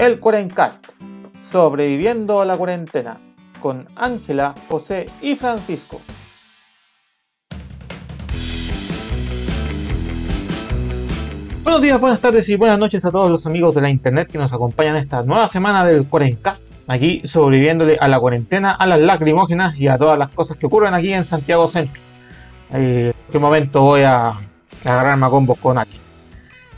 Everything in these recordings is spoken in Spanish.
el Cuarencast, sobreviviendo a la cuarentena, con Ángela, José y Francisco. Buenos días, buenas tardes y buenas noches a todos los amigos de la internet que nos acompañan esta nueva semana del Cuarencast, aquí sobreviviéndole a la cuarentena, a las lacrimógenas y a todas las cosas que ocurren aquí en Santiago Centro. Eh, en qué momento voy a agarrarme a combos con alguien.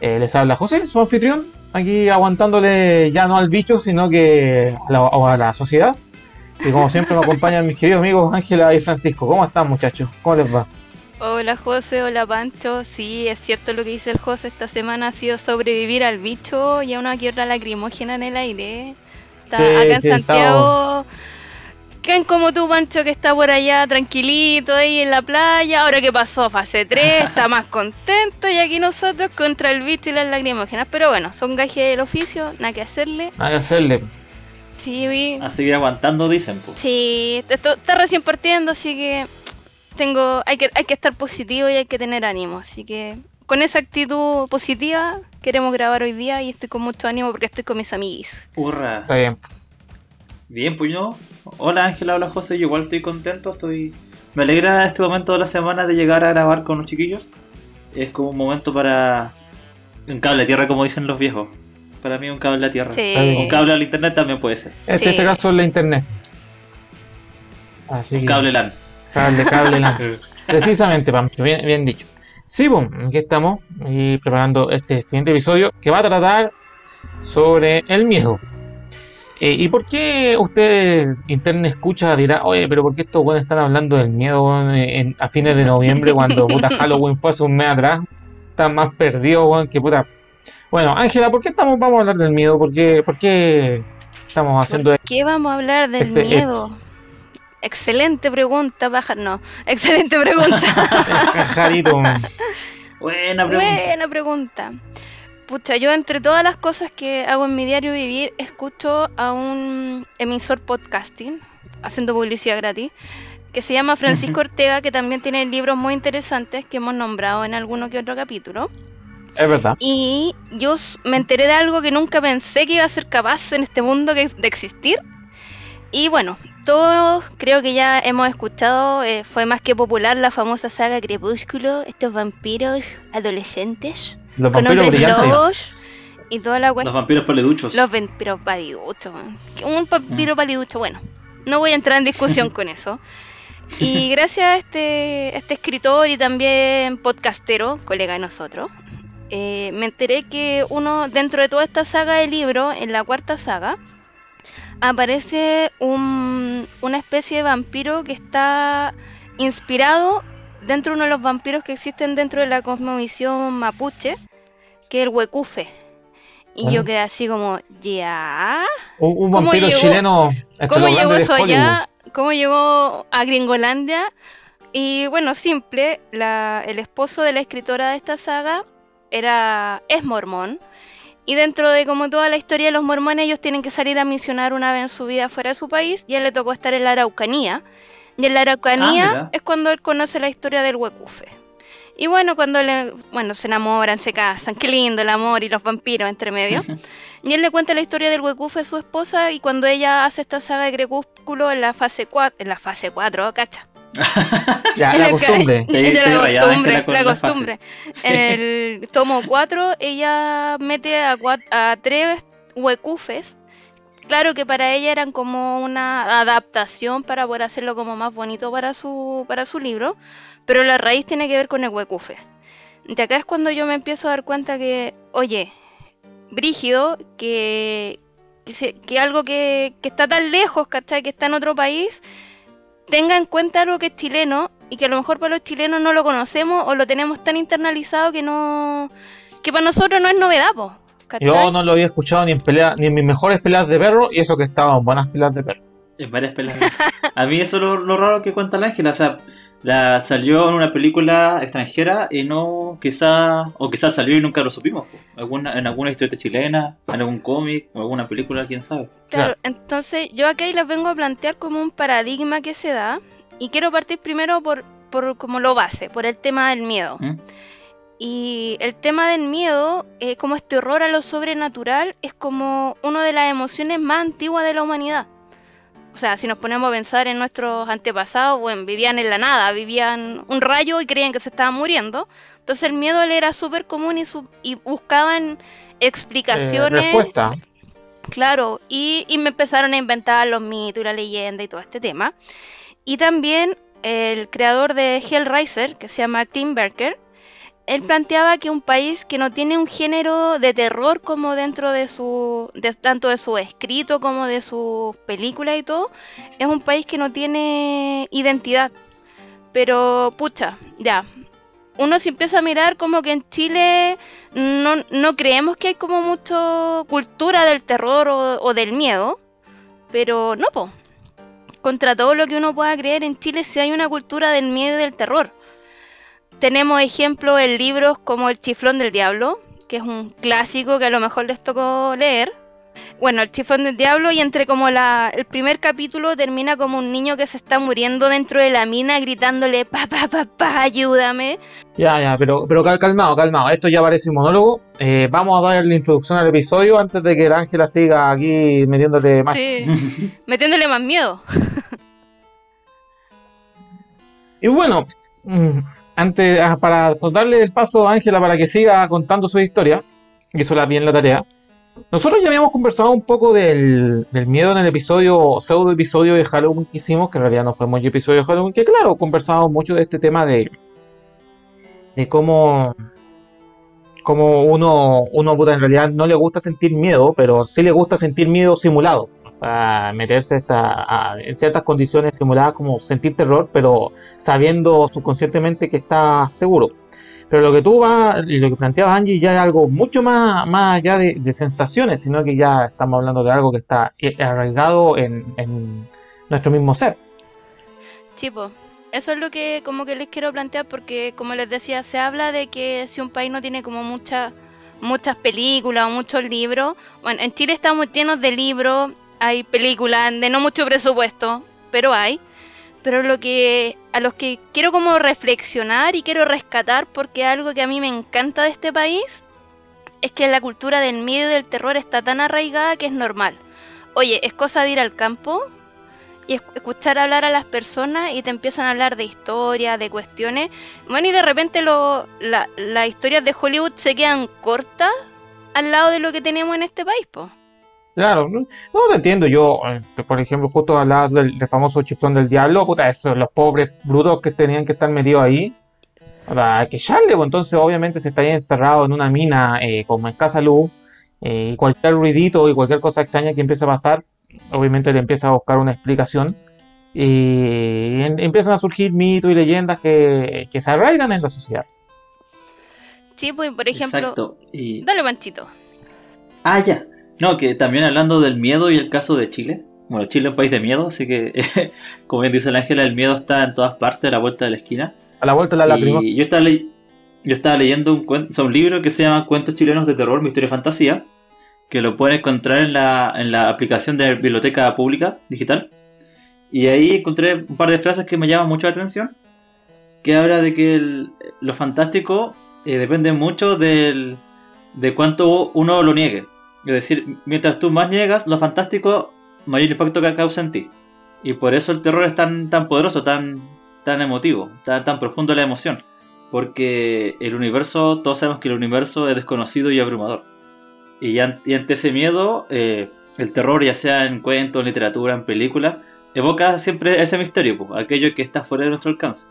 Eh, les habla José, su anfitrión, aquí aguantándole ya no al bicho, sino que a la, a la sociedad. Y como siempre me acompañan mis queridos amigos Ángela y Francisco. ¿Cómo están muchachos? ¿Cómo les va? Hola José, hola Pancho. Sí, es cierto lo que dice el José. Esta semana ha sido sobrevivir al bicho y a una que otra lacrimógena en el aire. Está Sí, acá en sí, Santiago. ¿Quién como tú, Pancho, que está por allá tranquilito ahí en la playa? Ahora que pasó fase 3, está más contento. Y aquí nosotros contra el bicho y las lacrimógenas. Pero bueno, son gajes del oficio, nada que hacerle. Nada que hacerle. Sí, vi- A seguir aguantando, dicen, pues. Sí, esto está recién partiendo, así que tengo, hay que, hay que estar positivo y hay que tener ánimo. Así que con esa actitud positiva queremos grabar hoy día y estoy con mucho ánimo porque estoy con mis amiguis. Hurra. Está bien. Bien, pues yo. Hola Ángela, hola José, yo igual estoy contento, estoy... Me alegra este momento de la semana de llegar a grabar con los chiquillos. Es como un momento para... Un cable a tierra, como dicen los viejos. Para mí un cable a tierra. Sí. Un cable al internet también puede ser. En Sí. este caso es la internet. Así Un que- cable LAN. Cable, cable, la- Precisamente, Pancho, bien, bien dicho. Sí, boom, aquí estamos y preparando este siguiente episodio que va a tratar sobre el miedo. Eh, ¿Y por qué usted, internet escucha, dirá, oye, pero por qué estos weones están hablando del miedo weón, en- a fines de noviembre cuando puta Halloween fue hace un mes atrás? Están más perdidos, weón, que puta. Bueno, Ángela, ¿por qué estamos, vamos a hablar del miedo? ¿Por qué, por qué estamos haciendo ¿Por qué vamos a hablar del Este- miedo? Excelente pregunta, baja. No, excelente pregunta. Buena pregunta. Buena pregunta. Pucha, yo entre todas las cosas que hago en mi diario vivir, escucho a un emisor podcasting, haciendo publicidad gratis, que se llama Francisco Ortega, que también tiene libros muy interesantes que hemos nombrado en alguno que otro capítulo. Es verdad. Y yo me enteré de algo que nunca pensé que iba a ser capaz en este mundo de existir. Y bueno, todos creo que ya hemos escuchado, eh, fue más que popular la famosa saga Crepúsculo, estos vampiros adolescentes Los con vampiros brillantes. lobos y toda la Los vampiros paleduchos. Los vampiros paliduchos. Un Mm. vampiro paliducho, bueno, no voy a entrar en discusión con eso. Y gracias a este, a este escritor y también podcastero, colega de nosotros, eh, me enteré que uno, dentro de toda esta saga de libros, en la cuarta saga, aparece un- una especie de vampiro que está inspirado dentro de uno de los vampiros que existen dentro de la cosmovisión mapuche, que es el huecufe. Y Ah. yo quedé así como, ya. Un, un ¿Cómo vampiro llegó- chileno. ¿Cómo llegó eso allá? ¿Cómo llegó a Gringolandia? Y bueno, simple, la- el esposo de la escritora de esta saga era es mormón. Y dentro de como toda la historia de los mormones, ellos tienen que salir a misionar una vez en su vida fuera de su país. Y a él le tocó estar en la Araucanía. Y en la Ah, Araucanía mira. es cuando él conoce la historia del huecufe. Y bueno, cuando le, bueno, se enamoran, se casan, qué lindo el amor y los vampiros entre medio. Y él le cuenta la historia del huecufe a su esposa y cuando ella hace esta saga de crepúsculo en la fase 4, en la fase 4, cacha. Ya, la costumbre. Sí, la rayada, costumbre, la. En el tomo 4 ella mete a, a tres huecufes. Claro que para ella eran como una adaptación para poder hacerlo como más bonito para su, para su libro, pero la raíz tiene que ver con el huecufe. De acá es cuando yo me empiezo a dar cuenta que, oye, brígido, que, que, se- que algo que, que está tan lejos, ¿cachai? Que está en otro país, tenga en cuenta algo que es chileno y que a lo mejor para los chilenos no lo conocemos o lo tenemos tan internalizado que no que para nosotros no es novedad, ¿cachai? Yo no lo había escuchado ni en pelea, ni en mis mejores peleas de perro, y eso que estaban buenas peleas de perro. En varias peleas. A mí eso es lo, lo raro que cuenta la Ángela. O sea, la salió en una película extranjera y no, quizá, o quizás salió y nunca lo supimos. Alguna, en alguna historia chilena, en algún cómic, o alguna película, quién sabe. Claro, entonces yo acá les vengo a plantear como un paradigma que se da y quiero partir primero por, por como lo base, por el tema del miedo. ¿Mm? Y el tema del miedo, eh, como este horror a lo sobrenatural, es como una de las emociones más antiguas de la humanidad. O sea, si nos ponemos a pensar en nuestros antepasados, bueno, vivían en la nada, vivían un rayo y creían que se estaban muriendo. Entonces el miedo le era súper común y, su- y buscaban Eh, explicaciones. respuesta. Claro, y, y me empezaron a inventar los mitos y la leyenda y todo este tema. Y también el creador de Hellraiser, que se llama Tim Berker, él planteaba que un país que no tiene un género de terror como dentro de su, tanto de su escrito como de sus películas y todo, es un país que no tiene identidad. Pero, pucha, ya. Uno se empieza a mirar como que en Chile no, no creemos que hay como mucha cultura del terror o, o del miedo, pero no, po. Contra todo lo que uno pueda creer, en Chile sí hay una cultura del miedo y del terror. Tenemos ejemplos en libros como El Chiflón del Diablo, que es un clásico que a lo mejor les tocó leer. Bueno, El Chiflón del Diablo y entre como la, el primer capítulo termina como un niño que se está muriendo dentro de la mina gritándole, papá, papá, ayúdame. Ya, ya, pero, pero cal- calmado, calmado. Esto ya parece un monólogo. Eh, vamos a dar la introducción al episodio antes de que la Ángela siga aquí metiéndote más. Sí, metiéndole más miedo. Y bueno, mm, antes, ah, para darle el paso a Ángela para que siga contando su historia, eso la bien la tarea. Nosotros ya habíamos conversado un poco del, del miedo en el episodio, pseudo episodio de Halloween que hicimos, que en realidad no fue muy episodio de Halloween, que claro, conversamos mucho de este tema de, de cómo, cómo uno, uno puta, en realidad no le gusta sentir miedo, pero sí le gusta sentir miedo simulado. Meterse esta, en ciertas condiciones simuladas como sentir terror, pero sabiendo subconscientemente que está seguro. Pero lo que tú vas y lo que planteabas Angie ya es algo mucho más, más allá de, sensaciones, sino que ya estamos hablando de algo que está eh, arraigado en, en nuestro mismo ser. Chipo, eso es lo que como que les quiero plantear porque como les decía, se habla de que si un país no tiene como muchas muchas películas o muchos libros, bueno, en Chile estamos llenos de libros, hay películas de no mucho presupuesto, pero hay. Pero lo que a los que quiero como reflexionar y quiero rescatar porque algo que a mí me encanta de este país es que la cultura del miedo y del terror está tan arraigada que es normal. Oye, es cosa de ir al campo y esc- escuchar hablar a las personas y te empiezan a hablar de historia, de cuestiones. Bueno, y de repente lo, la- las historias de Hollywood se quedan cortas al lado de lo que tenemos en este país, po. Claro, no, no te entiendo. Yo, eh, por ejemplo, justo hablabas del, del famoso chiflón del diablo, puta, esos, los pobres brutos que tenían que estar metidos ahí. Hay que echarle, pues entonces obviamente se estaría encerrado en una mina eh, con escasa luz eh, y cualquier ruidito y cualquier cosa extraña que empiece a pasar, obviamente le empieza a buscar una explicación y en- empiezan a surgir mitos y leyendas que, que se arraigan en la sociedad. Sí, pues, por ejemplo, Exacto. Y... dale manchito. Ah, ya. No, que también hablando del miedo y el caso de Chile. Bueno, Chile es un país de miedo, así que, como bien dice la Ángela, el miedo está en todas partes, a la vuelta de la esquina. A la vuelta de la lágrima. Y yo estaba, yo estaba leyendo un, cuen- o sea, un libro que se llama Cuentos chilenos de terror, misterio y fantasía, que lo pueden encontrar en la, en la aplicación de la biblioteca pública digital. Y ahí encontré un par de frases que me llaman mucho la atención, que habla de que el- lo fantástico eh, depende mucho del, de cuánto uno lo niegue. Es decir, mientras tú más niegas, lo fantástico, mayor impacto que causa en ti. Y por eso el terror es tan, tan poderoso, tan, tan emotivo, tan, tan profundo la emoción. Porque el universo, todos sabemos que el universo es desconocido y abrumador. Y, an- y ante ese miedo, eh, el terror, ya sea en cuentos, en literatura, en películas, evoca siempre ese misterio, pues, aquello que está fuera de nuestro alcance.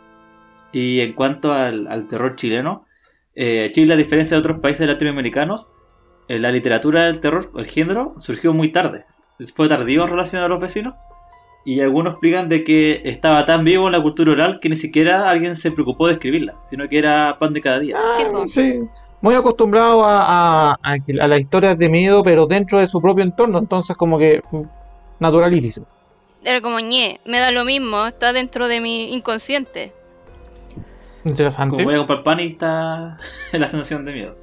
Y en cuanto al, terror chileno, eh, Chile, a diferencia de otros países latinoamericanos, la literatura del terror, el género, surgió muy tarde. Fue tardío en relación a los vecinos. Y algunos explican de que estaba tan vivo en la cultura oral que ni siquiera alguien se preocupó de escribirla, sino que era pan de cada día. Ah, Sí. Muy acostumbrado a, a, a las historias de miedo, pero dentro de su propio entorno, entonces como que mm, naturalísimo. Era como ñe, me da lo mismo, está dentro de mi inconsciente. Interesante. Como voy a comprar pan y está la sensación de miedo.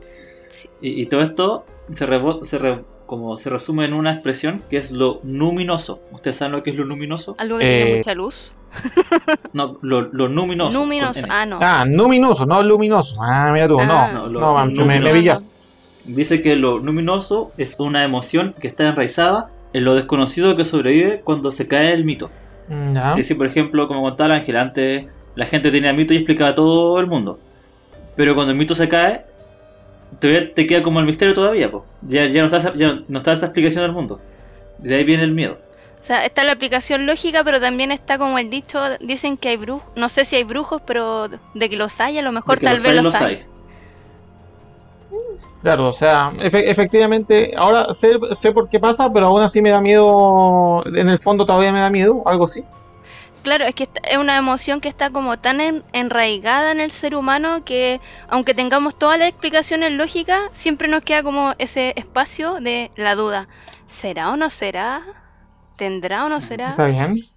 Sí. Y, y todo esto se, rebo- se re- como se resume en una expresión que es lo luminoso. ¿Ustedes saben lo que es lo luminoso? Algo que Eh, tiene mucha luz. No, lo, lo luminoso. Luminoso. Ah, no. Ah, luminoso, no luminoso. Ah, mira tú, Ah. no. No, lo- No, me, me no, pilla. Dice que lo luminoso es una emoción que está enraizada en lo desconocido que sobrevive cuando se cae el mito. Mm. Sí, sí, por ejemplo, como contaba el Ángel, antes la gente tenía mito y explicaba todo el mundo. Pero cuando el mito se cae, todavía te queda como el misterio todavía, pues. Ya, ya, no está esa, ya no está esa explicación del mundo. De ahí viene el miedo. O sea, está la aplicación lógica, pero también está como el dicho, dicen que hay brujos, no sé si hay brujos, pero de que los hay, a lo mejor tal los vez hay, los, los hay. hay. Claro, o sea, efe- efectivamente, ahora sé, sé por qué pasa, pero aún así me da miedo. En el fondo todavía me da miedo, algo así. Claro, es que es una emoción que está como tan en- enraigada en el ser humano que aunque tengamos todas las explicaciones lógicas, siempre nos queda como ese espacio de la duda. ¿Será o no será? ¿Tendrá o no será? Está bien.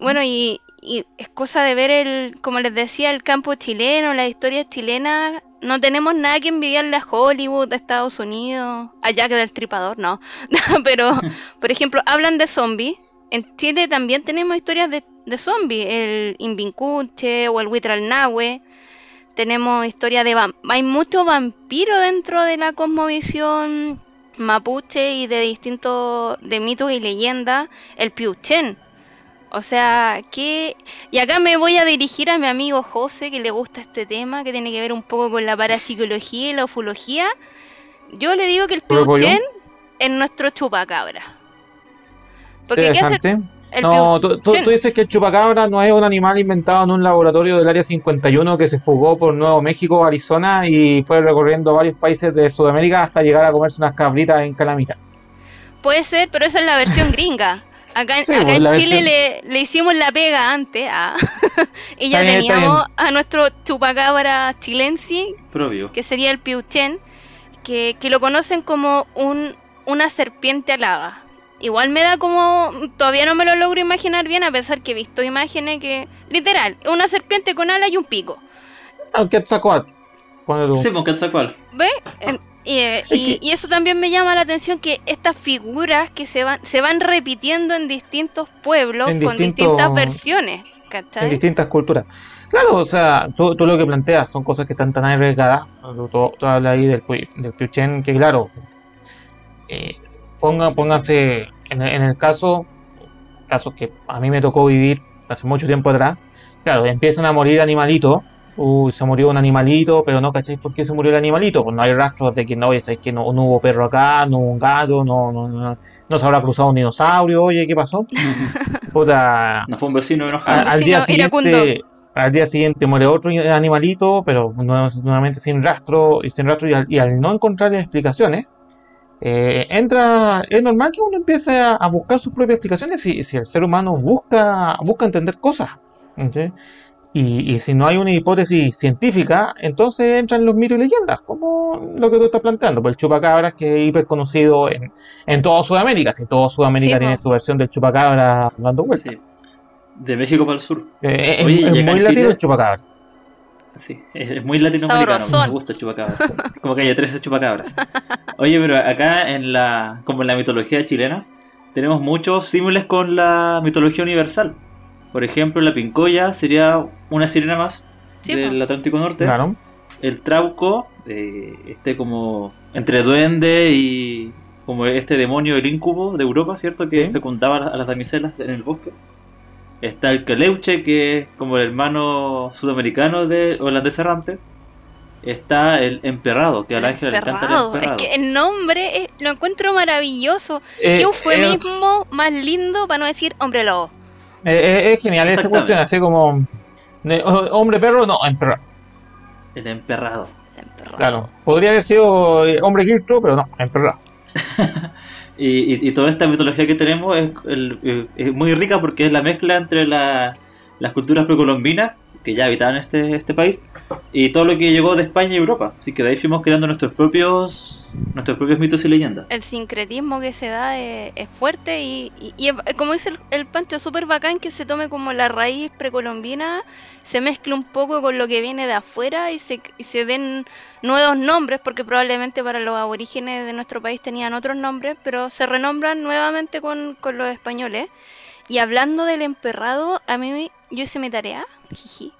Bueno, y, y es cosa de ver el, como les decía, el campo chileno, las historias chilenas. No tenemos nada que envidiarle a Hollywood, a Estados Unidos, a Jack del Tripador, no. Pero, por ejemplo, hablan de zombies. En Chile también tenemos historias de, de zombies, el Invincuche o el Huitralnahue. Tenemos historias de hay mucho vampiro dentro de la cosmovisión mapuche y de distintos de mitos y leyendas, el Piuchen. O sea, que... Y acá me voy a dirigir a mi amigo José, que le gusta este tema, que tiene que ver un poco con la parapsicología y la ufología. Yo le digo que el. Piuchen es nuestro chupacabra. Porque ¿qué hace Interesante. el No, tú, tú- Piuchen? tú dices que el chupacabra no es un animal inventado en un laboratorio del área 51 que se fugó por Nuevo México, Arizona y fue recorriendo varios países de Sudamérica hasta llegar a comerse unas cabritas en Calamita. Puede ser, pero esa es la versión gringa. Acá, en- Sí, acá pues, en Chile versión- le, le hicimos la pega antes y ya bien, teníamos a nuestro chupacabra chilense, Propio. que sería el piuchen, que, que lo conocen como un, una serpiente alada. Igual me da como, todavía no me lo logro imaginar bien, a pesar que he visto imágenes que, literal, una serpiente con ala y un pico. Quetzalcóatl. Ponle tú. Sí, pues Quetzalcóatl. ¿Ve? En- Y, eh, y- y eso también me llama la atención que estas figuras que se van se van repitiendo en distintos pueblos En con distintas versiones, en distintas culturas. Claro, o sea, tú, tú lo que planteas son cosas que están tan arriesgadas. Tú, tú- tú hablas ahí del, del Piuchen, que claro, eh, ponga, pónganse en, el- en el caso, casos que a mí me tocó vivir hace mucho tiempo atrás. Claro, empiezan a morir animalitos. Uy, se murió un animalito, pero no cacháis por qué se murió el animalito. Pues no hay rastros de que no, oye, sabéis que no, no hubo perro acá, no hubo un gato, no, no, no, no se habrá cruzado un dinosaurio, oye, ¿qué pasó? Puta, No fue un vecino enojado. Un al día iracundo. siguiente al día siguiente muere otro animalito pero nue- nuevamente sin rastro y sin rastro y al, y al no encontrar explicaciones eh, entra es normal que uno empiece a, a buscar sus propias explicaciones si, si el ser humano busca busca entender cosas ¿sí? y, y si no hay una hipótesis científica entonces entran los mitos y leyendas como lo que tú estás planteando pues el chupacabras que es hiper conocido en, en toda Sudamérica si toda Sudamérica Sí, tiene su versión del chupacabra dando vueltas Sí. De México para el sur. eh, es, Oye, muy latino Chile- el chupacabra. Sí, es, muy latinoamericano. Sabrosón. Me gusta el chupacabras. Como que haya 13 chupacabras. Oye, pero acá en la, como en la mitología chilena, tenemos muchos símiles con la mitología universal. Por ejemplo, la pincoya sería una sirena más Sí, del po. Atlántico Norte. Claro. El trauco, eh, este como entre duende y como este demonio, el incubo de Europa, ¿cierto? Que Sí. fecundaba a las damiselas en el bosque. Está el Caleuche, que es como el hermano sudamericano de holandés errante. Está el emperrado, que a la Ángela le encanta el Emperrado. Es que el nombre es- lo encuentro maravilloso. Eh, Qué eh, eufemismo más lindo para no decir hombre lobo. eh, eh, es genial esa cuestión, así como de- o- hombre perro, no, emperrado. El emperrado. Emperrado. Claro, podría haber sido eh, hombre quiltro, pero no, emperrado. Y, y- toda esta mitología que tenemos es, el- es muy rica porque es la mezcla entre la- las culturas precolombinas, que ya habitaban este, este país, y todo lo que llegó de España y Europa. Así que ahí fuimos creando nuestros propios nuestros propios mitos y leyendas. El sincretismo que se da es, fuerte y, y- como dice el, el Pancho, súper bacán que se tome como la raíz precolombina, se mezcle un poco con lo que viene de afuera y se, y se den nuevos nombres, porque probablemente para los aborígenes de nuestro país tenían otros nombres, pero se renombran nuevamente con, con los españoles. Y hablando del emperrado, a mí yo hice mi tarea, jiji,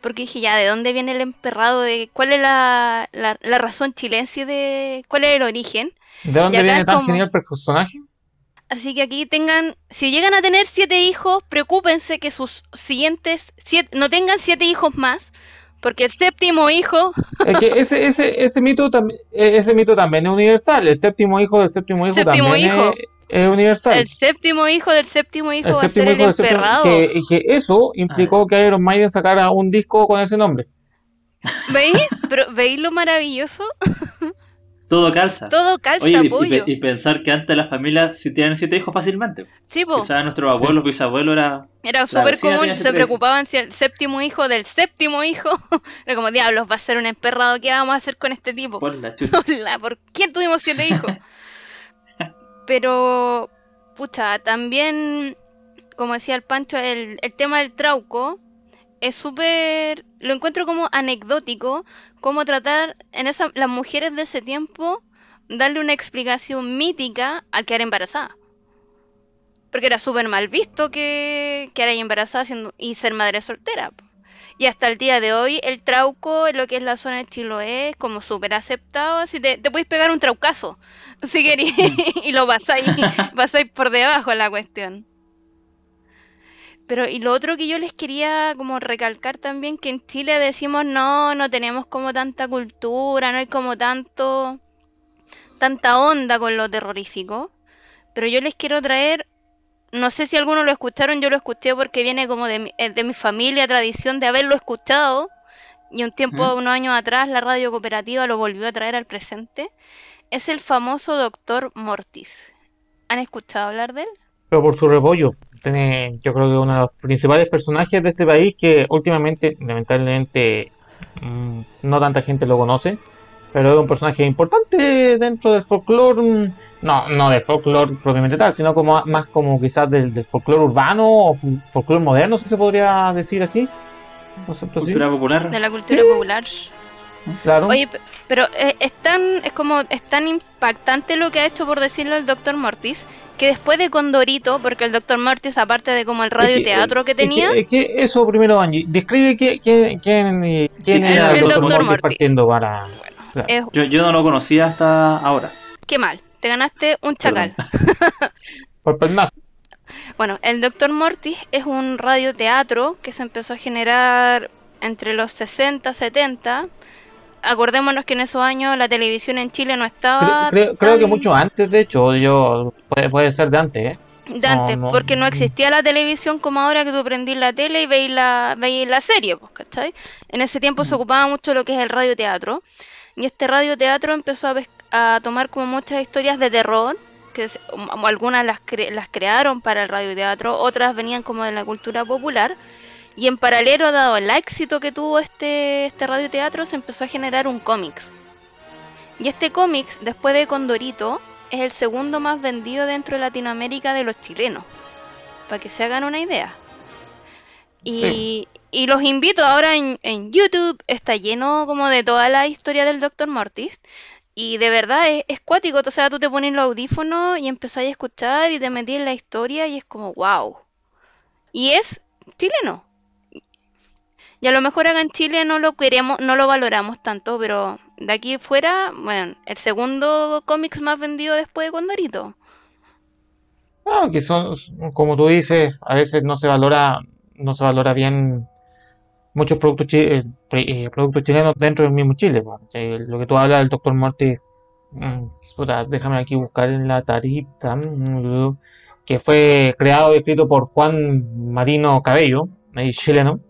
porque dije ya, ¿de dónde viene el emperrado? De, ¿Cuál es la, la, la razón chilense de cuál es el origen? ¿De dónde viene tan como- genial personaje? Así que aquí tengan, si llegan a tener siete hijos, preocúpense que sus siguientes siete, no tengan siete hijos más, porque el séptimo hijo, Es que ese, ese, ese mito también, ese mito también es universal. El séptimo hijo del séptimo hijo Séptimo también hijo. Es, es universal. el séptimo hijo del séptimo hijo El va a ser el del séptimo- emperrado. que, que eso implicó que Iron Maiden sacara un disco con ese nombre. ¿Veis? Pero ¿veis lo maravilloso? Todo calza. Todo calza, Oye, y- pensar que antes las familias sí tienen siete hijos fácilmente. Sí, po. Quizás nuestros abuelos, bisabuelos era. Era súper común, se preocupaban si el séptimo hijo del séptimo hijo. Era como, diablos, va a ser un emperrado, ¿qué vamos a hacer con este tipo? Por la ¿por qué tuvimos siete hijos? Pero, pucha, también, como decía el Pancho, el, el tema del trauco es súper, lo encuentro como anecdótico, como tratar en esa, las mujeres de ese tiempo, darle una explicación mítica al quedar embarazada. Porque era súper mal visto que quedar ahí embarazada y ser madre soltera. Y hasta el día de hoy, el trauco en lo que es la zona de Chiloé es como súper aceptado. Así te, te puedes pegar un traucazo si querés y lo pasáis, pasáis por debajo de la cuestión. Pero y lo otro que yo les quería como recalcar también, que en Chile decimos no, no tenemos como tanta cultura, no hay como tanto, tanta onda con lo terrorífico. Pero yo les quiero traer, no sé si algunos lo escucharon, yo lo escuché porque viene como de mi, eh, de mi familia, tradición de haberlo escuchado. Y un tiempo, unos años atrás, la radio cooperativa lo volvió a traer al presente. Es el famoso Doctor Mortis. ¿Han escuchado hablar de él? Pero por su repollo. Tiene, yo creo que uno de los principales personajes de este país que últimamente, lamentablemente, mm, no tanta gente lo conoce. Pero es un personaje importante dentro del folclore. mm, No, no del folclore propiamente tal, sino como más como quizás del, del folclore urbano o folclore moderno, si se podría decir así. Concepto así. Cultura popular. De la cultura popular. Claro. Oye, pe- pero eh, es tan, es como, es tan impactante lo que ha hecho, por decirlo, el Doctor Mortis, que después de Condorito, porque el Doctor Mortis, aparte de como el radioteatro que Es que- tenía, es que eso primero, Angie. Describe qué- quién, quién, eh, quién Sí, era el el Dr. Dr. Mortis Mortis. partiendo para. Claro. es, Yo, yo no lo conocía hasta ahora. qué mal, te ganaste un chacal. Por pernazo. Bueno, el Doctor Mortis es un radioteatro que se empezó a generar entre los 60 70. Acordémonos que en esos años la televisión en Chile no estaba creo, creo que mucho antes, de hecho, yo puede, puede ser de antes, ¿eh? de antes, no, porque no existía la televisión como ahora que tú prendís la tele y veis la, veis la serie, pues, ¿cachai? En ese tiempo se ocupaba mucho lo que es el radioteatro. Y este radioteatro empezó a, tomar como muchas historias de terror, que se- um, algunas las, cre- las crearon para el radioteatro, otras venían como de la cultura popular. Y en paralelo, dado el éxito que tuvo este, este radioteatro, se empezó a generar un cómics. Y este cómics, después de Condorito, es el segundo más vendido dentro de Latinoamérica de los chilenos. Para que se hagan una idea. Y, y los invito ahora en, en YouTube, está lleno como de toda la historia del Dr. Mortis. Y de verdad es, es cuático, o sea, tú te pones los audífonos y empezás a escuchar y te metís en la historia y es como, wow. Y es chileno. Y a lo mejor acá en Chile no lo queremos, no lo valoramos tanto, pero de aquí fuera, bueno, el segundo cómics más vendido después de Condorito. Ah, que son, como tú dices, a veces no se valora, no se valora bien muchos productos, eh, eh, productos chilenos dentro del mismo Chile. Eh, lo que tú hablas del Dr. Morty, mm, déjame aquí buscar en la tarita, mm, que fue creado y escrito por Juan Marino Cabello, ahí chileno.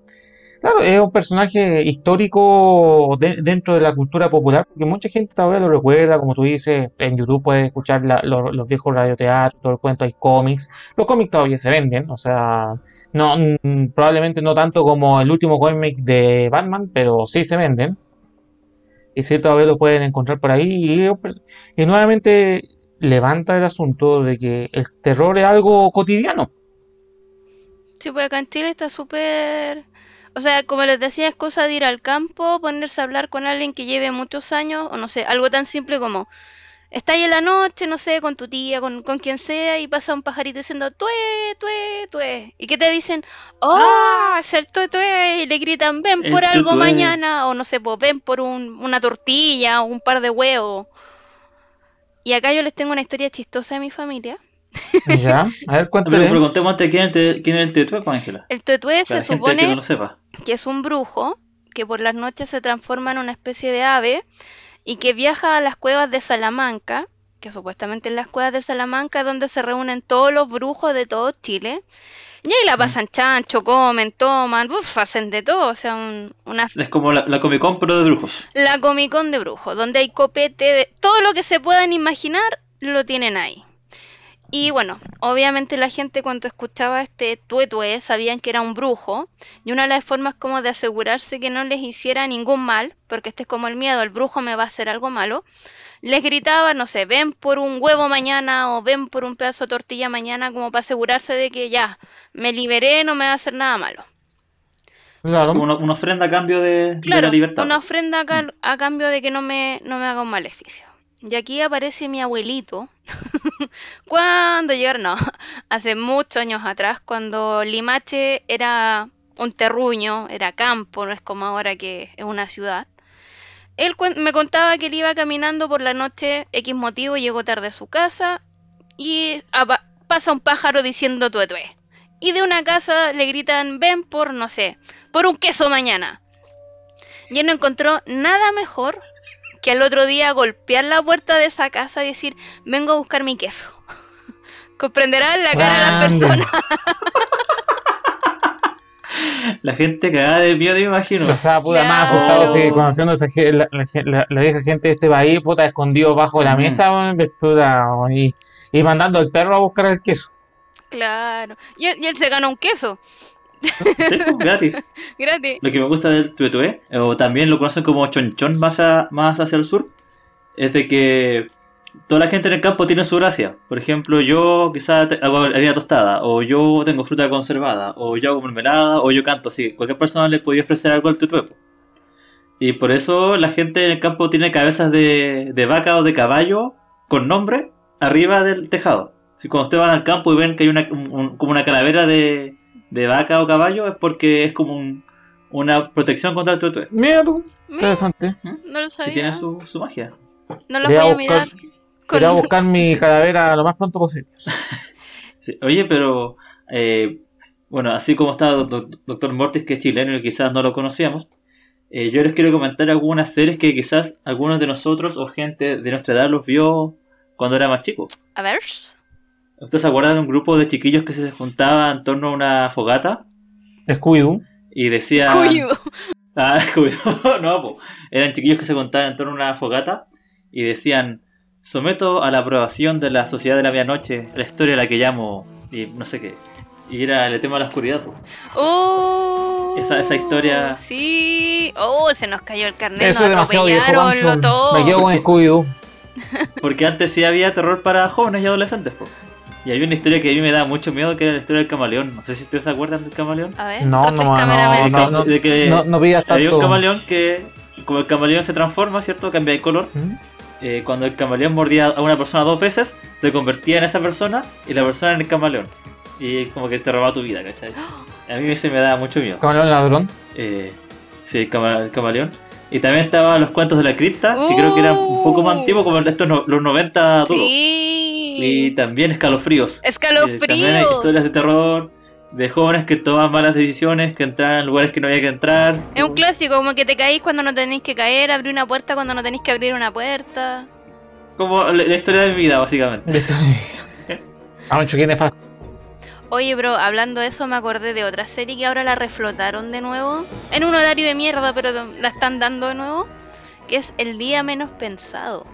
Claro, es un personaje histórico de- dentro de la cultura popular, porque mucha gente todavía lo recuerda, como tú dices, en YouTube puedes escuchar la- lo- los viejos radioteatros, todo el cuento, hay cómics, los cómics todavía se venden, o sea, no, mm, probablemente no tanto como el último cómic de Batman, pero sí se venden, y sí todavía lo pueden encontrar por ahí, y, y nuevamente levanta el asunto de que el terror es algo cotidiano. Sí, pues acá en Chile está súper... O sea, como les decía, es cosa de ir al campo, ponerse a hablar con alguien que lleve muchos años, o no sé, algo tan simple como Estás ahí en la noche, no sé, con tu tía, con, con quien sea, y pasa un pajarito diciendo tue, tue, tue. ¿Y qué te dicen? ¡Oh! Es el tue, tue. Y le gritan, ven El por algo tuetué. mañana, o no sé, pues ven por un- una tortilla, o un par de huevos. Y acá yo les tengo una historia chistosa de mi familia. Ya, a ver, cuéntale. pero contemos antes quién es el, quién es el tetué, pues, Ángela. El tuetué se que supone no sepa. que es un brujo que por las noches se transforma en una especie de ave y que viaja a las cuevas de Salamanca, que supuestamente en las cuevas de Salamanca es donde se reúnen todos los brujos de todo Chile. Y ahí la pasan chancho, comen, toman, uf, hacen de todo, o sea, un- una Es como la, la Comic Con, pero de brujos. la Comic Con de brujos, donde hay copete de todo lo que se puedan imaginar, lo tienen ahí. Y bueno, obviamente la gente cuando escuchaba este tuetue sabían que era un brujo y una de las formas como de asegurarse que no les hiciera ningún mal, porque este es como el miedo, el brujo me va a hacer algo malo, les gritaba, no sé, ven por un huevo mañana o ven por un pedazo de tortilla mañana como para asegurarse de que ya, me liberé, no me va a hacer nada malo. Claro. Una, una ofrenda a cambio de, la libertad. una ofrenda a, a cambio de que no me, no me haga un maleficio. Y aquí aparece mi abuelito. cuando llegaron, no, hace muchos años atrás, cuando Limache era un terruño, era campo, no es como ahora que es una ciudad. Él me contaba que él iba caminando por la noche, X motivo, llegó tarde a su casa y pasa un pájaro diciendo tuetue. Y de una casa le gritan, ven por, no sé, por un queso mañana. Y él no encontró nada mejor que al otro día golpear la puerta de esa casa y decir, vengo a buscar mi queso. Comprenderán la cara de la persona. La gente cagada de miedo, me imagino. O sea, puta, más Claro. asustado, sí, conociendo esa ge- la, vieja gente de este país, puta, escondido bajo la mesa, puta, y, y mandando al perro a buscar el queso. Claro. Y él, y él se ganó un queso. Sí, pues, gratis. Gratis. Lo que me gusta del tuetué, o también lo conocen como chonchón más, a- más hacia el sur, es de que toda la gente en el campo tiene su gracia. Por ejemplo, yo quizás hago harina tostada, o yo tengo fruta conservada, o yo hago mermelada, o yo canto. Así cualquier persona le podía ofrecer algo al tuetué. Y por eso la gente en el campo tiene cabezas de, de vaca o de caballo con nombre arriba del tejado. Si cuando ustedes van al campo y ven que hay una, un- un- como una calavera de, de vaca o caballo, es porque es como un- una protección contra el tuetué. Mira tú, interesante. no lo Y sabía. tiene su, su magia. No lo Voy a voy a buscar- mirar. con- Iré a buscar mi calavera lo más pronto posible. Sí, Oye, pero eh, bueno, así como está doc- Doctor Mortis, que es chileno y quizás no lo conocíamos, eh, yo les quiero comentar algunas series que quizás algunos de nosotros o gente de nuestra edad los vio cuando era más chico. A ver. ¿Ustedes se acuerdan de un grupo de chiquillos que se juntaban en torno a una fogata Scooby-Doo. y decían... Cuido. Ah, Scooby-Doo. no, po. eran chiquillos que se juntaban en torno a una fogata y decían, someto a la aprobación de la Sociedad de la Medianoche la historia a la que llamo y no sé qué. Y era el tema de la oscuridad. po. Oh. Esa- esa historia- Sí. Oh, se nos cayó el carnet. Eso nos es demasiado viejo, lo todo. Me quedo con Scooby-Doo. Porque antes sí había terror para jóvenes y adolescentes. po. Y había una historia que a mí me daba mucho miedo que era la historia del camaleón. No sé si ustedes se acuerdan del camaleón. A ver, No, no, no, no, no, de que no, no había un tanto. camaleón que, como el camaleón se transforma, ¿cierto? Cambia de color. ¿Mm? eh, cuando el camaleón mordía a una persona dos veces, se convertía en esa persona y la persona en el camaleón. Y como que te robaba tu vida, ¿cachai? A mí se me daba mucho miedo. Camaleón ladrón. Eh, sí, el, cama- el camaleón. Y también estaban los cuentos de la cripta, que creo que era un poco más antiguo, como estos no- los 90 duros. Y Sí. también escalofríos. Eh, también hay Escalofríos. historias de terror, de jóvenes que toman malas decisiones, que entran en lugares que no había que entrar. Es un clásico, como que te caís cuando no tenéis que caer, abrir una puerta cuando no tenéis que abrir una puerta. Como la, la historia de mi vida, básicamente. Pancho, qué nefasto. Oye, bro, hablando de eso, me acordé de otra serie que ahora la reflotaron de nuevo. En un horario de mierda, pero la están dando de nuevo. Que es El Día Menos Pensado.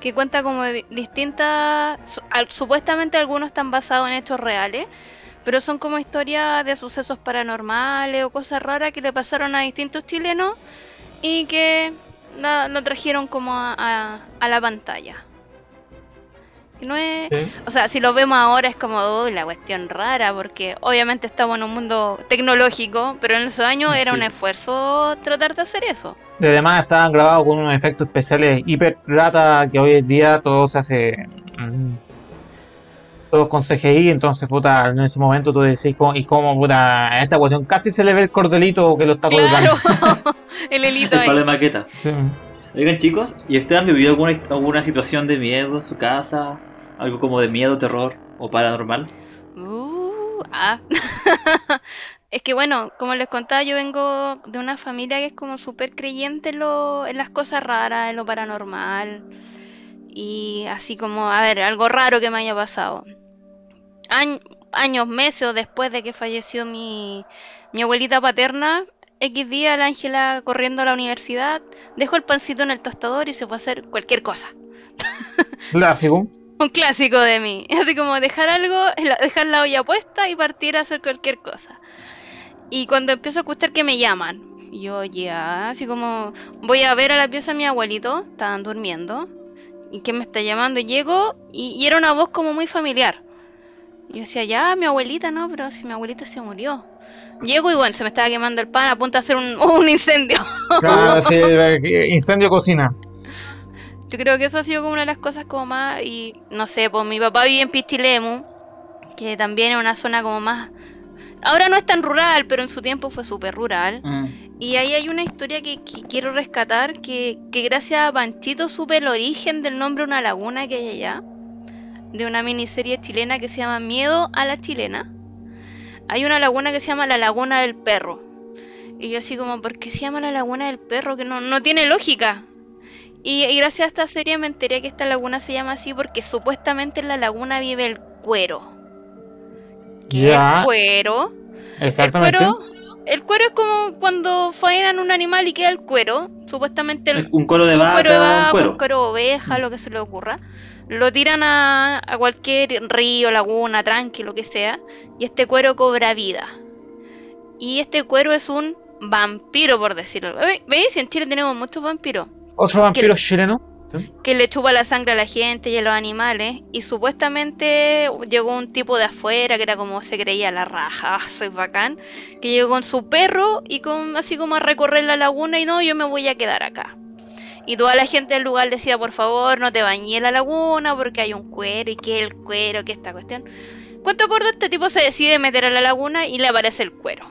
Que cuenta como di- distintas. Supuestamente algunos están basados en hechos reales. Pero son como historias de sucesos paranormales o cosas raras que le pasaron a distintos chilenos. Y que la trajeron como a, a- a la pantalla. No es, Sí. o sea, si lo vemos ahora es como uy, la cuestión rara, porque obviamente estamos en un mundo tecnológico, pero en esos años era un esfuerzo tratar de hacer eso. Y además estaban grabados con unos efectos especiales hiper rata que hoy en día todo se hace. mm, todo con CGI, entonces, puta, en ese momento tú decís, ¿cómo- ¿y cómo, puta? A esta cuestión casi se le ve el cordelito que lo está Claro, colgando. el helito El ahí. palo de maqueta. Sí. Oigan chicos, ¿y ustedes han vivido alguna, alguna situación de miedo en su casa? Algo como de miedo, terror o paranormal? Uh, ah. es que bueno, como les contaba, yo vengo de una familia que es como súper creyente en, lo- en las cosas raras, en lo paranormal. Y así como, a ver, algo raro que me haya pasado. Añ- años, meses o después de que falleció mi, mi abuelita paterna, X día la Ángela corriendo a la universidad, dejó el pancito en el tostador y se fue a hacer cualquier cosa. Clásico. Un clásico de mí. Así como dejar algo, dejar la olla puesta y partir a hacer cualquier cosa. Y cuando empiezo a escuchar que me llaman, yo ya, así como voy a ver a la pieza de mi abuelito, estaban durmiendo, y que me está llamando, y llego, y, y era una voz como muy familiar. Yo decía, ya, mi abuelita, no, pero si mi abuelita se murió. Llego y bueno, se me estaba quemando el pan, a punto de hacer un, un incendio. Claro, sí, incendio cocina. Yo creo que eso ha sido como una de las cosas como más, y no sé, pues mi papá vive en Pistilemu, que también es una zona como más... Ahora no es tan rural, pero en su tiempo fue súper rural. Y ahí hay una historia que, que quiero rescatar, que, que gracias a Panchito supe el origen del nombre de una laguna que hay allá, de una miniserie chilena que se llama Miedo a la Chilena. Hay una laguna que se llama la Laguna del Perro. Y yo así como, ¿por qué se llama la Laguna del Perro? Que no, no tiene lógica. Y, y gracias a esta serie me enteré que esta laguna se llama así porque supuestamente en la laguna vive el cuero. ¿Qué Ya. el cuero? El Exactamente. cuero, el cuero es como cuando faenan un animal y queda el cuero. Supuestamente el, Un cuero de un vaca, cuero de vaca, un cuero. un cuero de oveja, lo que se le ocurra. Lo tiran a, a cualquier río, laguna, tranqui, lo que sea. Y este cuero cobra vida. Y este cuero es un vampiro, por decirlo. Ve- ¿Veis? Si en Chile tenemos muchos vampiros. Otro vampiro chileno. Que le chupa la sangre a la gente y a los animales. Y supuestamente llegó un tipo de afuera que era como se creía la raja, "Ah, soy bacán. Que llegó con su perro y con así como a recorrer la laguna y no, yo me voy a quedar acá. Y toda la gente del lugar decía, por favor, no te bañes en la laguna porque hay un cuero y que el cuero, que esta cuestión. Cuento corto, este tipo se decide meter a la laguna y le aparece el cuero.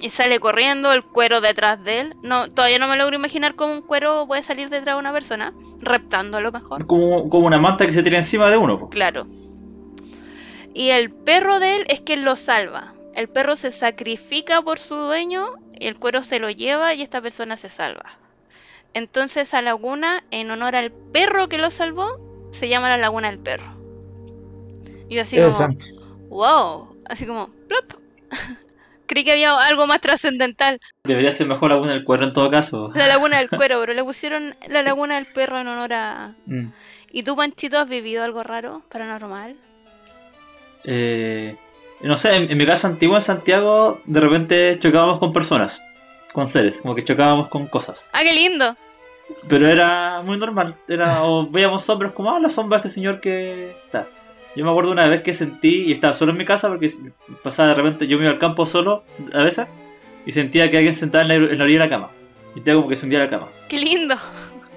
Y sale corriendo, el cuero detrás de él. No, todavía no me logro imaginar cómo un cuero puede salir detrás de una persona, reptando a lo mejor. Como, como una manta que se tira encima de uno. po. Claro. Y el perro de él es quien lo salva. El perro se sacrifica por su dueño, el cuero se lo lleva y esta persona se salva. Entonces esa laguna, en honor al perro que lo salvó, se llama la laguna del perro. Y yo así como, wow, así como, plop. Creí que había algo más trascendental. Debería ser mejor aún el cuero en todo caso. La laguna del cuero, pero le pusieron la laguna del perro en honor a... Mm. ¿Y tú, Panchito, has vivido algo raro, paranormal? Eh, no sé, en, en mi casa antigua en Santiago, de repente chocábamos con personas, con seres, como que chocábamos con cosas. ¡Ah, qué lindo! Pero era muy normal, era o veíamos sombras como, ah, la sombra de este señor que está. Yo me acuerdo una vez que sentí, y estaba solo en mi casa porque pasaba de repente, yo me iba al campo solo a veces, y sentía que alguien sentaba en la, en la orilla de la cama. Sentía como que se hundía la cama. ¡Qué lindo!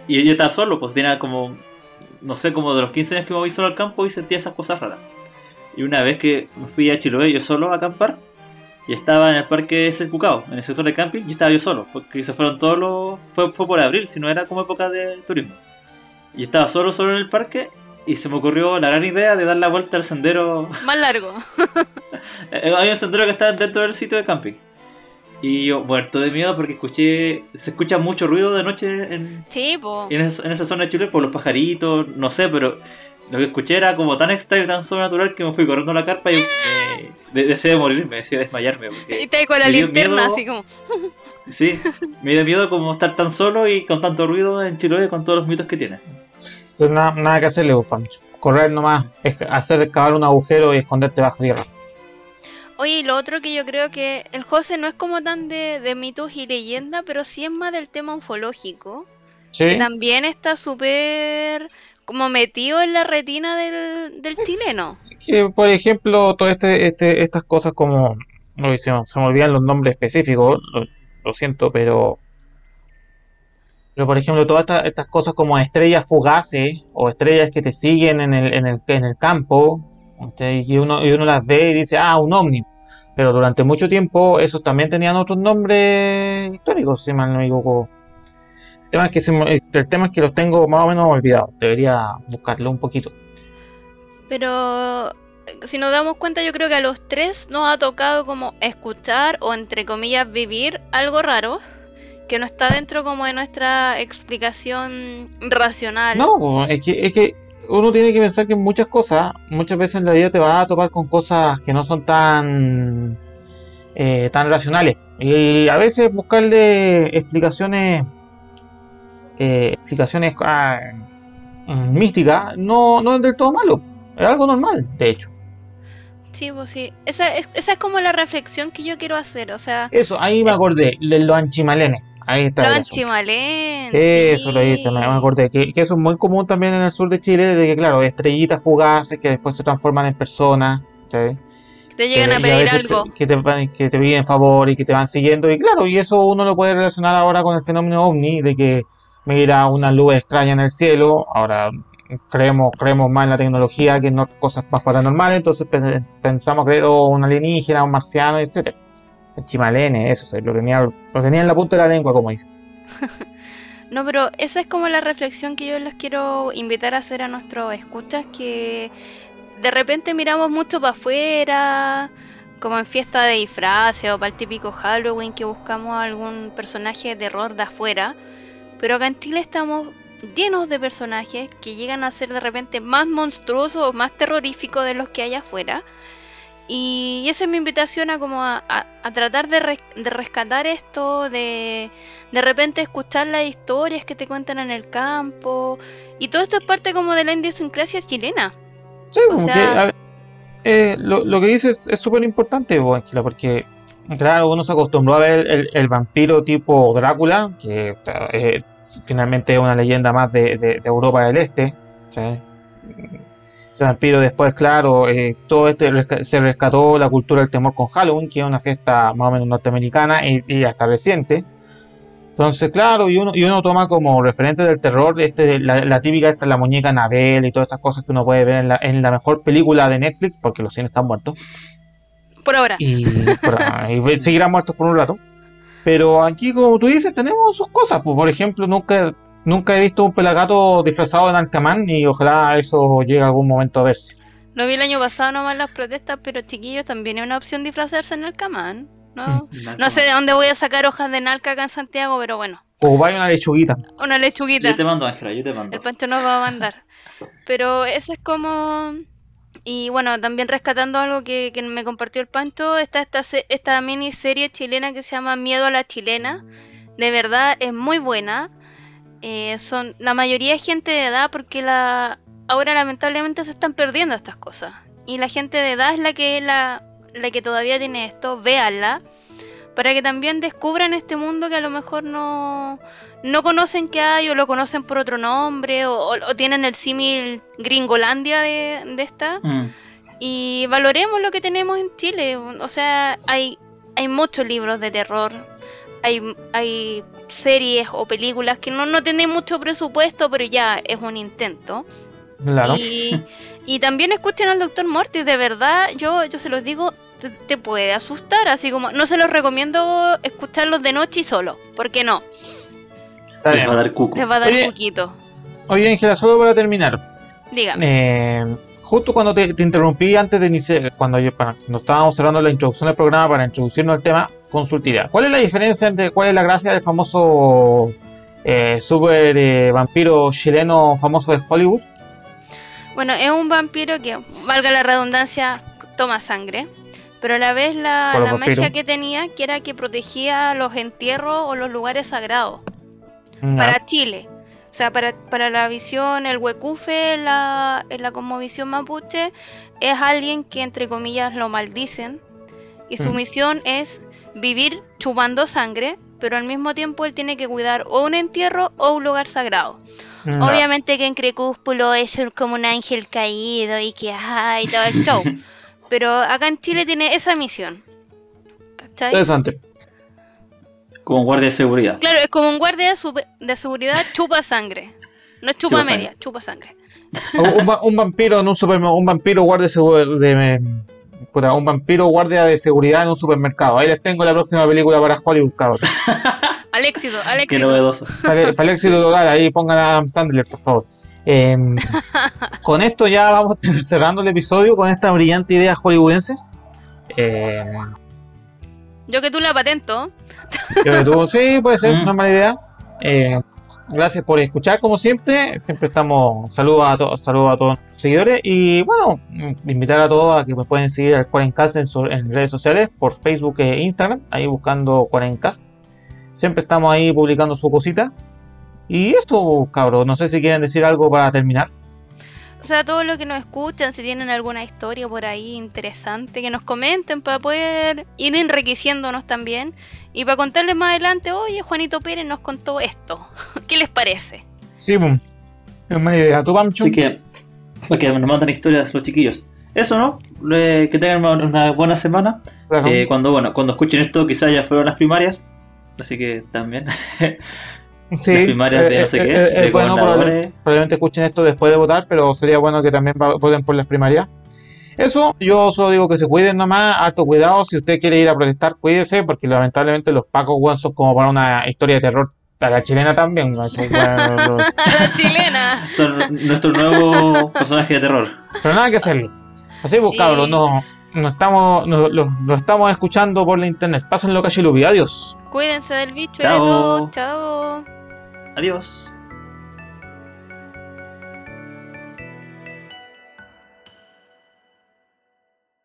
Y yo estaba solo, pues tenía como, no sé, como de los 15 años que me voy solo al campo y sentía esas cosas raras. Y una vez que me fui a Chiloé yo solo a acampar, y estaba en el parque ese Cucao, en el sector de camping, y estaba yo solo, porque se fueron todos los... Fue, fue por abril, si no era como época de turismo. Y estaba solo, solo en el parque, y se me ocurrió la gran idea de dar la vuelta al sendero Más largo. eh, Hay un sendero que está dentro del sitio de camping. Y yo muerto de miedo porque escuché. Se escucha mucho ruido de noche en, Sí, po. en, esa, en esa zona de Chile por los pajaritos, no sé, pero lo que escuché era como tan extraño, tan sobrenatural que me fui corriendo a la carpa y eh, de- deseé morirme, deseé desmayarme. Y ahí con la linterna, miedo. así como. sí, me dio miedo como estar tan solo y con tanto ruido en Chiloé con todos los mitos que tiene. Nada, nada que hacerle, vos, Pancho. Correr nomás, es hacer cavar un agujero y esconderte bajo tierra. Oye, y lo otro que yo creo que el José no es como tan de, de mitos y leyendas, pero sí es más del tema ufológico. Sí. que también está súper como metido en la retina del, del chileno. Que, por ejemplo, todas este, este, estas cosas como. uy, se, me- se me olvidan los nombres específicos, lo, lo siento, pero. Pero, por ejemplo, todas estas, estas cosas como estrellas fugaces o estrellas que te siguen en el, en el, en el campo, y uno, y uno las ve y dice, ah, un ovni. Pero durante mucho tiempo esos también tenían otros nombres históricos, si mal no me equivoco. El tema es que, el tema es que los tengo más o menos olvidados. Debería buscarlo un poquito. Pero si nos damos cuenta, yo creo que a los tres nos ha tocado como escuchar o entre comillas vivir algo raro que no está dentro como de nuestra explicación racional. No, es que, es que uno tiene que pensar que muchas cosas, muchas veces en la vida te vas a topar con cosas que no son tan, eh, tan racionales. Y a veces buscarle explicaciones, eh, explicaciones ah, místicas no, no es del todo malo. Es algo normal, de hecho. Sí, pues sí. Esa es, esa es como la reflexión que yo quiero hacer. O sea, Eso, ahí me acordé, de los anchimalenes. Ahí está. Eso lo sí. hice, me, me acordé. Que, que eso es muy común también en el sur de Chile, de que, claro, estrellitas fugaces que después se transforman en personas. ¿sí? Te llegan Eh, a pedir algo. te- que, te, que piden favor y que te van siguiendo. Y claro, y eso uno lo puede relacionar ahora con el fenómeno ovni, de que mira una luz extraña en el cielo. Ahora creemos, creemos más en la tecnología que en cosas más paranormales, entonces pe- pensamos que era un alienígena, un marciano, etcétera. Chimalene, eso, sí, lo tenía, lo tenía en la punta de la lengua, como dice. No, pero esa es como la reflexión que yo les quiero invitar a hacer a nuestros escuchas, que de repente miramos mucho para afuera, como en fiesta de disfraces o para el típico Halloween que buscamos algún personaje de terror de afuera, pero acá en Chile estamos llenos de personajes que llegan a ser de repente más monstruosos o más terroríficos de los que hay afuera. Y esa es mi invitación a como a, a- a tratar de, res- de rescatar esto, de de repente escuchar las historias que te cuentan en el campo. Y todo esto es parte como de la idiosincrasia chilena. Sí, O como sea- que, a ver, eh, lo, lo que dices es súper importante, Ángela, porque, claro, uno se acostumbró a ver el, el vampiro tipo Drácula, que eh, finalmente es una leyenda más de, de- de Europa del Este. ¿sí? Vampiro después, claro, eh, todo este resca- se rescató la cultura del temor con Halloween, que es una fiesta más o menos norteamericana y, y hasta reciente. Entonces, claro, y uno, y uno toma como referente del terror este, la, la típica esta, la muñeca Anabel y todas estas cosas que uno puede ver en la, en la mejor película de Netflix, porque los cines están muertos, Por ahora. y, por- y seguirán muertos por un rato. Pero aquí, como tú dices, tenemos sus cosas. Pues, por ejemplo, nunca, nunca he visto un pelagato disfrazado de Narcaman y ojalá eso llegue algún momento a verse. Lo vi el año pasado nomás en las protestas, pero chiquillos también es una opción disfrazarse en el camán. No, no sé de dónde voy a sacar hojas de nalca acá en Santiago, pero bueno, O vaya una lechuguita. una lechuguita. Yo te mando, Ángela, yo te mando. El Pancho nos va a mandar. Pero eso es como... Y bueno, también rescatando algo que, que me compartió el Pancho, está esta, se- esta miniserie chilena que se llama Miedo a la Chilena. De verdad es muy buena. Eh, son la mayoría es gente de edad porque la ahora lamentablemente se están perdiendo estas cosas. Y la gente de edad es la que la, la que todavía tiene esto. Véanla. Para que también descubran este mundo que a lo mejor no, no conocen que hay o lo conocen por otro nombre o, o- o tienen el símil gringolandia de, de esta Mm. y valoremos lo que tenemos en Chile o sea hay hay muchos libros de terror hay, hay series o películas que no, no tienen mucho presupuesto pero ya es un intento Claro. y, y también escuchen al Doctor Mortis, de verdad, yo, yo se los digo, te, te puede asustar, así como no se los recomiendo escucharlos de noche y solo, porque no, Les va a dar cuco. les va a dar Oye. un poquito. Oye, Ángela, solo para terminar. Dígame. Eh, justo cuando te, te interrumpí antes de iniciar, cuando, yo- para- cuando estábamos cerrando la introducción del programa para introducirnos al tema, ¿Cuál es la diferencia entre cuál es la gracia del famoso eh, super eh, vampiro chileno famoso de Hollywood? Bueno, es un vampiro que, valga la redundancia, toma sangre, pero a la vez la, magia que tenía, que era que protegía los entierros o los lugares sagrados. Mm, para Chile. O sea, para, para la visión, el huecufe, la, en la cosmovisión mapuche, es alguien que entre comillas lo maldicen. Y su Mm. misión es vivir chupando sangre, pero al mismo tiempo él tiene que cuidar o un entierro o un lugar sagrado. Mm. Obviamente que en Crepúsculo es un- como un ángel caído y que ay, todo el show. Pero acá en Chile tiene esa misión. ¿Cachai? Interesante. Como guardia de seguridad. Claro, es como un guardia de, seguridad chupa sangre. No es chupa, Chupa media, sangre. chupa sangre. Un, va- un vampiro en un supermercado, un vampiro guardia de, de- puta, un vampiro guardia de seguridad en un supermercado. Ahí les tengo la próxima película para Hollywood, cabrón. Al éxito, al Qué éxito. novedoso. Para, el- para el éxito total, ahí pongan a Adam Sandler, por favor. Eh, con esto ya vamos cerrando el episodio con esta brillante idea hollywoodense. Eh, Yo que tú la patento. yo que tú- sí, puede ser, Mm. una mala idea. Eh, gracias por escuchar, como siempre. Siempre estamos. Saludos a todos, saludos a todos los seguidores. Y bueno, invitar a todos a que me pueden seguir al Cuarencast en, en redes sociales, por Facebook e Instagram, ahí buscando Cuarencast. Siempre estamos ahí publicando su cosita. Y eso, cabros, no sé si quieren decir algo para terminar. O sea, todos los que nos escuchan, si tienen alguna historia por ahí interesante, que nos comenten para poder ir enriqueciéndonos también. Y para contarles más adelante, oye, Juanito Pérez nos contó esto. ¿Qué les parece? Sí, boom. Es una idea. ¿Tú, Pamchu? Así que, que nos mandan historias los chiquillos. Eso, ¿no? Que tengan una, una buena semana. Claro. Eh, cuando, bueno, cuando escuchen esto, quizás ya fueron las primarias. Así que también. sí, las primarias de no sé qué, de bueno, probablemente escuchen esto después de votar, pero sería bueno que también voten por las primarias. Eso, yo solo digo que se cuiden nomás, harto cuidado, si usted quiere ir a protestar, cuídese, porque lamentablemente los pacos, weón, son como para una historia de terror a la chilena también, los- La chilena. Son nuestro nuevo personaje de terror. pero nada que hacerle. Así pues, Sí. cabros, no, no estamos, no, lo, lo estamos escuchando por la internet. Pásenlo, cachilupi, adiós. Cuídense del bicho y Chao. de todo. Chao. Adiós.